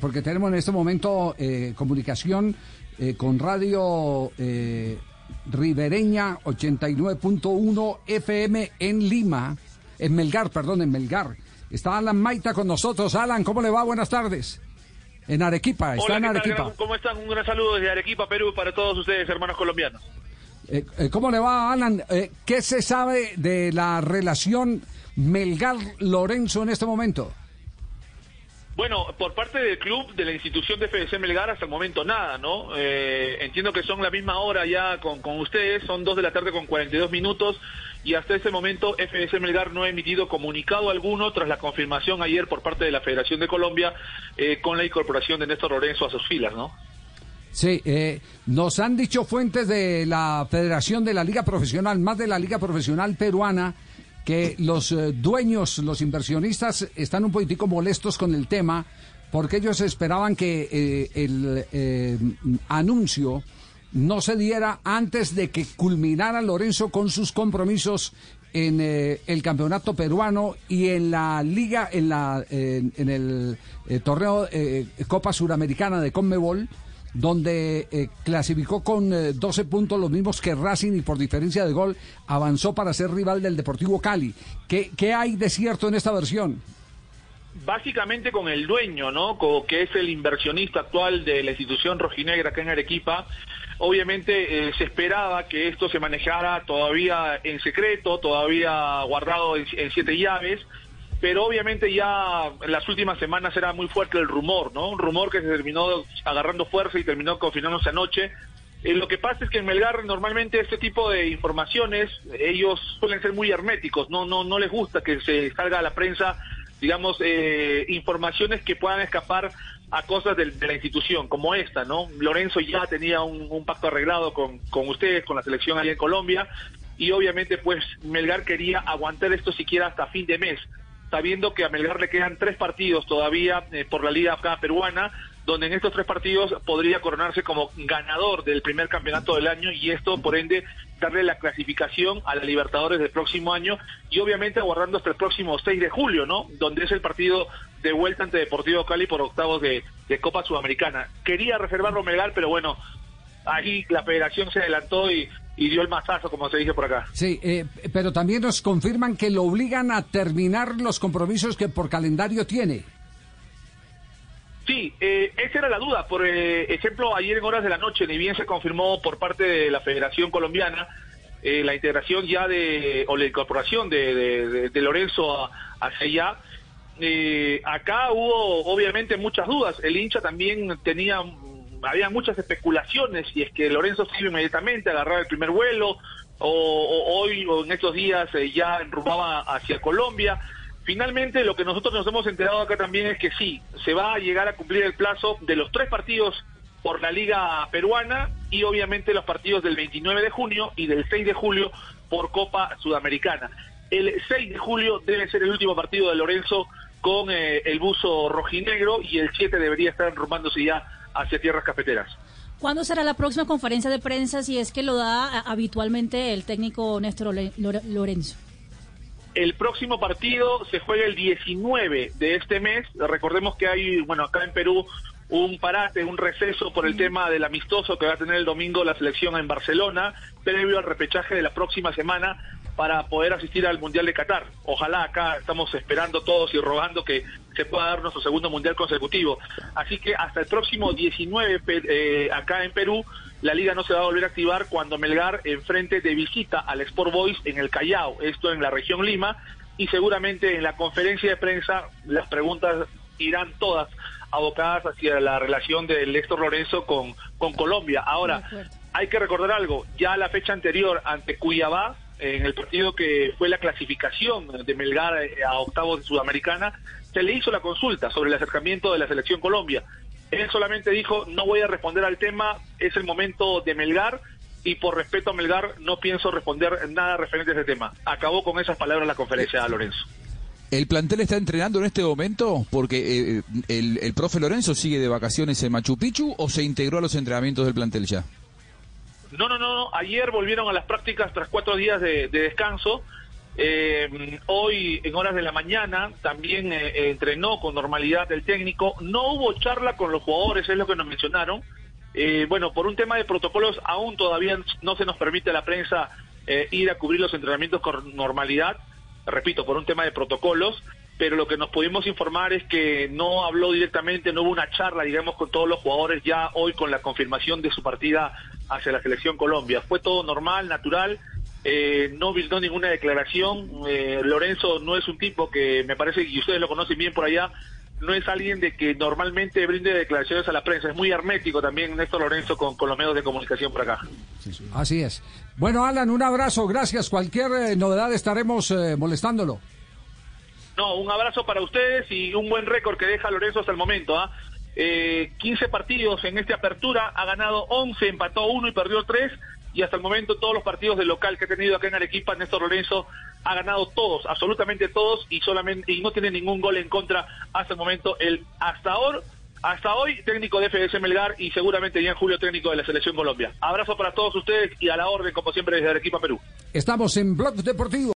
porque tenemos en este momento eh, comunicación eh, con Radio eh, Ribereña 89.1 FM en Lima, en Melgar, perdón, en Melgar. Está Alan Maita con nosotros. Alan, ¿cómo le va? Buenas tardes. En Arequipa, está en Arequipa. ¿Cómo están? Un gran saludo desde Arequipa, Perú, para todos ustedes, hermanos colombianos. ¿Cómo le va, Alan? ¿Qué se sabe de la relación Melgar-Lorenzo en este momento? Bueno, por parte del club, de la institución de FDC Melgar, hasta el momento nada, ¿no? Eh, entiendo que son la misma hora ya con, con ustedes, son dos de la tarde con 42 minutos y hasta ese momento FDC Melgar no ha emitido comunicado alguno tras la confirmación ayer por parte de la Federación de Colombia eh, con la incorporación de Néstor Lorenzo a sus filas, ¿no? Sí, eh, nos han dicho fuentes de la Federación de la Liga Profesional, más de la Liga Profesional Peruana, que los eh, dueños, los inversionistas están un poquitico molestos con el tema porque ellos esperaban que eh, el eh, anuncio no se diera antes de que culminara Lorenzo con sus compromisos en el campeonato peruano y en la liga, en, la, en el torneo Copa Suramericana de Conmebol donde eh, clasificó con 12 eh, puntos, los mismos que Racing y por diferencia de gol avanzó para ser rival del Deportivo Cali. ¿Qué, qué hay de cierto en esta versión? Básicamente con el dueño, ¿no? que es el inversionista actual de la institución rojinegra acá en Arequipa. Obviamente eh, se esperaba que esto se manejara todavía en secreto, todavía guardado en siete llaves pero obviamente ya en las últimas semanas era muy fuerte el rumor, ¿no? Un rumor que se terminó agarrando fuerza y terminó confirmándose anoche. Eh, lo que pasa es que en Melgar normalmente este tipo de informaciones ellos suelen ser muy herméticos, no no no les gusta que se salga a la prensa, digamos, eh, informaciones que puedan escapar a cosas de, la institución, como esta, ¿no? Lorenzo ya tenía un, un pacto arreglado con, con ustedes, con la selección allá en Colombia, y obviamente pues Melgar quería aguantar esto siquiera hasta fin de mes sabiendo que a Melgar le quedan tres partidos todavía eh, por la Liga peruana, donde en estos tres partidos podría coronarse como ganador del primer campeonato del año y esto, por ende, darle la clasificación a la Libertadores del próximo año y obviamente aguardando hasta el próximo 6 de julio, ¿no? Donde es el partido de vuelta ante Deportivo Cali por octavos de, de Copa Sudamericana. Quería reservarlo Melgar, pero bueno, ahí la federación se adelantó y y dio el mazazo, como se dice por acá. Sí, eh, pero también nos confirman que lo obligan a terminar los compromisos que por calendario tiene. Sí, eh, esa era la duda. Por eh, ejemplo, ayer en horas de la noche, ni bien se confirmó por parte de la Federación Colombiana la integración ya de, o la incorporación de, de, Lorenzo hacia allá. acá hubo obviamente muchas dudas. El hincha también tenía había muchas especulaciones y es que Lorenzo se iba inmediatamente agarrar el primer vuelo o, hoy o en estos días eh, ya enrumaba hacia Colombia. Finalmente lo que nosotros nos hemos enterado acá también es que sí, se va a llegar a cumplir el plazo de los tres partidos por la Liga Peruana y obviamente los partidos del 29 de junio y del 6 de julio por Copa Sudamericana. El 6 de julio debe ser el último partido de Lorenzo con eh, el buzo rojinegro y el 7 debería estar enrumándose ya hacia tierras cafeteras. ¿Cuándo será la próxima conferencia de prensa si es que lo da habitualmente el técnico Néstor Lorenzo? El próximo partido se juega el 19 de este mes. Recordemos que hay, bueno, acá en Perú un parate, un receso por el tema del amistoso que va a tener el domingo la selección en Barcelona, previo al repechaje de la próxima semana para poder asistir al Mundial de Qatar. Ojalá acá estamos esperando todos y rogando que se pueda dar nuestro segundo Mundial consecutivo. Así que hasta el próximo 19 eh, acá en Perú, la liga no se va a volver a activar cuando Melgar enfrente de visita al Sport Boys en el Callao, esto en la región Lima, y seguramente en la conferencia de prensa las preguntas irán todas abocadas hacia la relación de Néstor Lorenzo con, con Colombia. Ahora, hay que recordar algo, ya la fecha anterior ante Cuyabá, en el partido que fue la clasificación de Melgar eh, a octavos de Sudamericana, se le hizo la consulta sobre el acercamiento de la selección Colombia. Él solamente dijo, no voy a responder al tema, es el momento de Melgar y por respeto a Melgar no pienso responder nada referente a ese tema. Acabó con esas palabras la conferencia, Lorenzo. ¿El plantel está entrenando en este momento? Porque eh, el, el profe Lorenzo sigue de vacaciones en Machu Picchu o se integró a los entrenamientos del plantel ya? No, no, no, Ayer volvieron a las prácticas tras cuatro días de, descanso. Eh, hoy, en horas de la mañana, también eh, entrenó con normalidad el técnico. No hubo charla con los jugadores, es lo que nos mencionaron. Eh, bueno, por un tema de protocolos, aún todavía no se nos permite a la prensa ir a cubrir los entrenamientos con normalidad. Repito, por un tema de protocolos pero lo que nos pudimos informar es que no habló directamente, no hubo una charla, digamos, con todos los jugadores ya hoy con la confirmación de su partida hacia la selección Colombia. Fue todo normal, natural, eh, no brindó ninguna declaración. Eh, Lorenzo no es un tipo que me parece que ustedes lo conocen bien por allá, no es alguien de que normalmente brinde declaraciones a la prensa. Es muy hermético también Néstor Lorenzo con, los medios de comunicación por acá. Así es. Bueno, Alan, un abrazo, gracias. Cualquier eh, novedad estaremos molestándolo. No, un abrazo para ustedes y un buen récord que deja Lorenzo hasta el momento. ¿ah? Eh, 15 partidos en esta apertura, ha ganado 11, empató 1 y perdió 3. Y hasta el momento todos los partidos del local que ha tenido acá en Arequipa, Néstor Lorenzo ha ganado todos, absolutamente todos, y solamente y no tiene ningún gol en contra hasta el momento. El hasta ahora hasta hoy, técnico de FDS Melgar y seguramente ya en julio técnico de la Selección Colombia. Abrazo para todos ustedes y a la orden, como siempre, desde Arequipa, Perú. Estamos en Blog Deportivo.